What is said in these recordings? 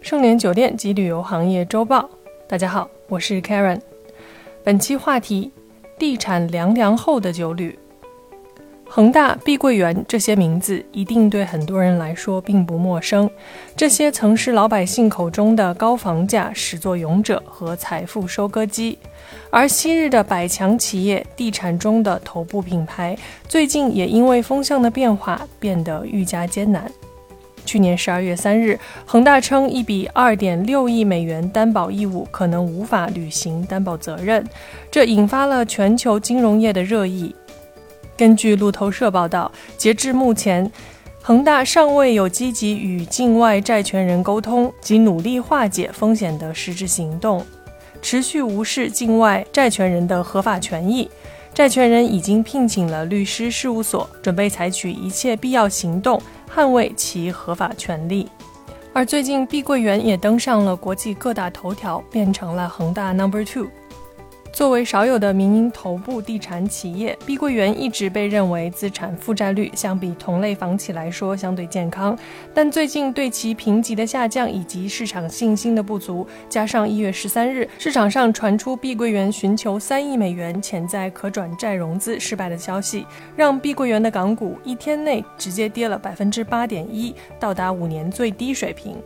盛联酒店及旅游行业周报，大家好，我是 Karen。本期话题：地产凉凉后的酒旅。恒大、碧桂园这些名字一定对很多人来说并不陌生。这些曾是老百姓口中的高房价始作俑者和财富收割机。而昔日的百强企业、地产中的头部品牌，最近也因为风向的变化变得愈加艰难。去年十二月三日，恒大称一笔二点六亿美元担保义务可能无法履行担保责任，这引发了全球金融业的热议。根据路透社报道，截至目前，恒大尚未有积极与境外债权人沟通及努力化解风险的实质行动，持续无视境外债权人的合法权益。债权人已经聘请了律师事务所，准备采取一切必要行动，捍卫其合法权利。而最近，碧桂园也登上了国际各大头条，变成了恒大 Number Two。作为少有的民营头部地产企业，碧桂园一直被认为资产负债率相比同类房企来说相对健康。但最近对其评级的下降以及市场信心的不足，加上一月十三日市场上传出碧桂园寻求三亿美元潜在可转债融资失败的消息，让碧桂园的港股一天内直接跌了百分之八点一，到达五年最低水平。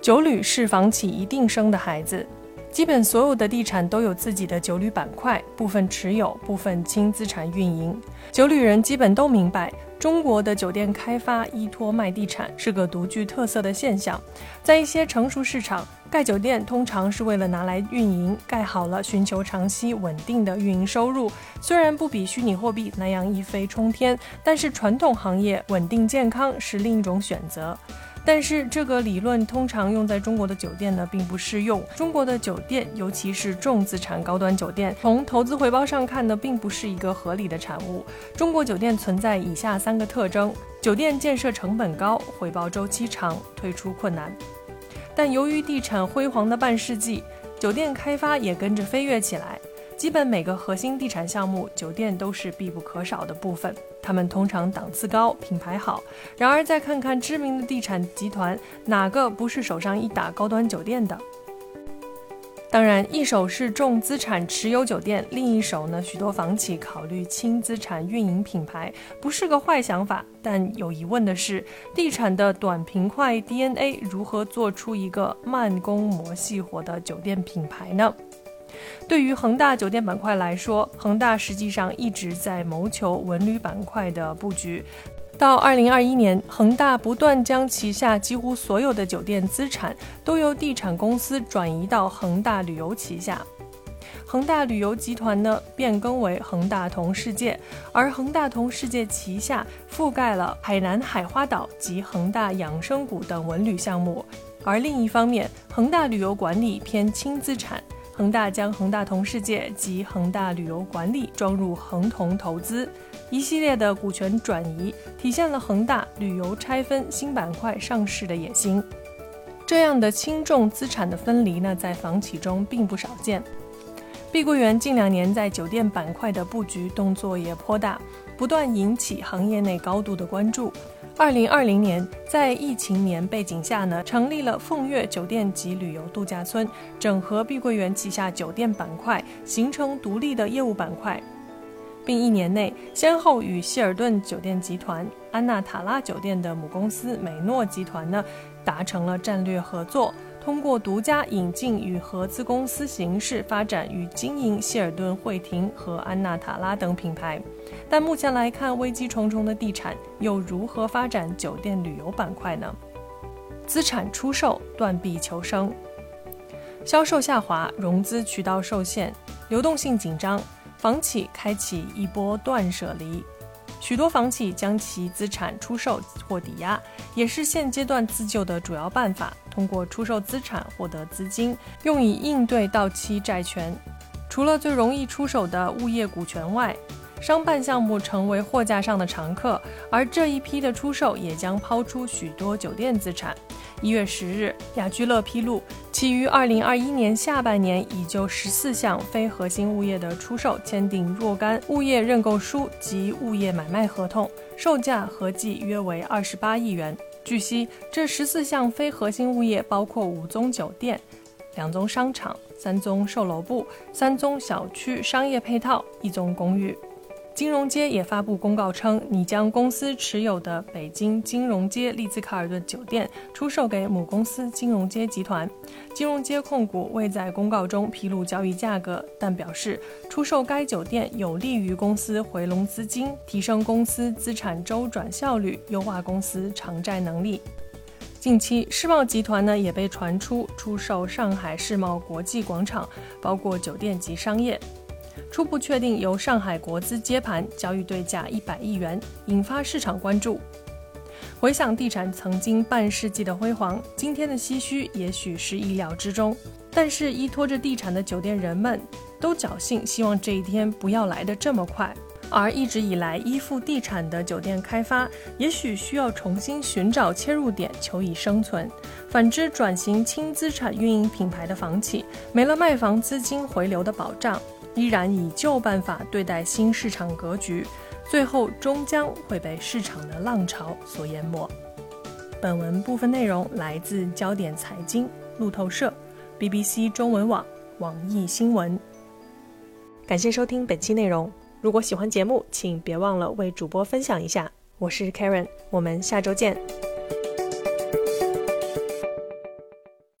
九旅是房企一定生的孩子。基本所有的地产都有自己的酒旅板块，部分持有，部分轻资产运营。酒旅人基本都明白，中国的酒店开发依托卖地产是个独具特色的现象。在一些成熟市场，盖酒店通常是为了拿来运营，盖好了寻求长期稳定的运营收入。虽然不比虚拟货币那样一飞冲天，但是传统行业稳定健康是另一种选择。但是这个理论通常用在中国的酒店呢，并不适用。中国的酒店，尤其是重资产高端酒店，从投资回报上看呢，并不是一个合理的产物。中国酒店存在以下三个特征：酒店建设成本高，回报周期长，退出困难。但由于地产辉煌的半世纪，酒店开发也跟着飞跃起来。基本每个核心地产项目，酒店都是必不可少的部分。他们通常档次高，品牌好。然而，再看看知名的地产集团，哪个不是手上一打高端酒店的？当然，一手是重资产持有酒店，另一手呢，许多房企考虑轻资产运营品牌，不是个坏想法。但有疑问的是，地产的短平快 DNA 如何做出一个慢工磨细活的酒店品牌呢？对于恒大酒店板块来说，恒大实际上一直在谋求文旅板块的布局。到二零二一年，恒大不断将旗下几乎所有的酒店资产都由地产公司转移到恒大旅游旗下。恒大旅游集团呢变更为恒大同世界，而恒大同世界旗下覆盖了海南海花岛及恒大养生谷等文旅项目。而另一方面，恒大旅游管理偏轻资产。恒大将恒大同世界及恒大旅游管理装入恒同投资，一系列的股权转移体现了恒大旅游拆分新板块上市的野心。这样的轻重资产的分离呢，在房企中并不少见。碧桂园近两年在酒店板块的布局动作也颇大，不断引起行业内高度的关注。二零二零年，在疫情年背景下呢，成立了凤悦酒店及旅游度假村，整合碧桂园旗下酒店板块，形成独立的业务板块，并一年内先后与希尔顿酒店集团、安娜塔拉酒店的母公司美诺集团呢，达成了战略合作。通过独家引进与合资公司形式发展与经营希尔顿惠庭和安娜塔拉等品牌，但目前来看，危机重重的地产又如何发展酒店旅游板块呢？资产出售断臂求生，销售下滑，融资渠道受限，流动性紧张，房企开启一波断舍离。许多房企将其资产出售或抵押，也是现阶段自救的主要办法。通过出售资产获得资金，用以应对到期债权。除了最容易出手的物业股权外，商办项目成为货架上的常客。而这一批的出售也将抛出许多酒店资产。一月十日，雅居乐披露。其于二零二一年下半年已就十四项非核心物业的出售签订若干物业认购书及物业买卖合同，售价合计约为二十八亿元。据悉，这十四项非核心物业包括五宗酒店、两宗商场、三宗售楼部、三宗小区商业配套、一宗公寓。金融街也发布公告称，拟将公司持有的北京金融街丽兹卡尔顿酒店出售给母公司金融街集团。金融街控股未在公告中披露交易价格，但表示出售该酒店有利于公司回笼资金，提升公司资产周转效率，优化公司偿债能力。近期，世贸集团呢也被传出出售上海世贸国际广场，包括酒店及商业。初步确定由上海国资接盘，交易对价一百亿元，引发市场关注。回想地产曾经半世纪的辉煌，今天的唏嘘也许是意料之中。但是依托着地产的酒店人们都侥幸希望这一天不要来得这么快。而一直以来依附地产的酒店开发，也许需要重新寻找切入点，求以生存。反之，转型轻资产运营品牌的房企，没了卖房资金回流的保障。依然以旧办法对待新市场格局，最后终将会被市场的浪潮所淹没。本文部分内容来自焦点财经、路透社、BBC 中文网、网易新闻。感谢收听本期内容。如果喜欢节目，请别忘了为主播分享一下。我是 Karen，我们下周见。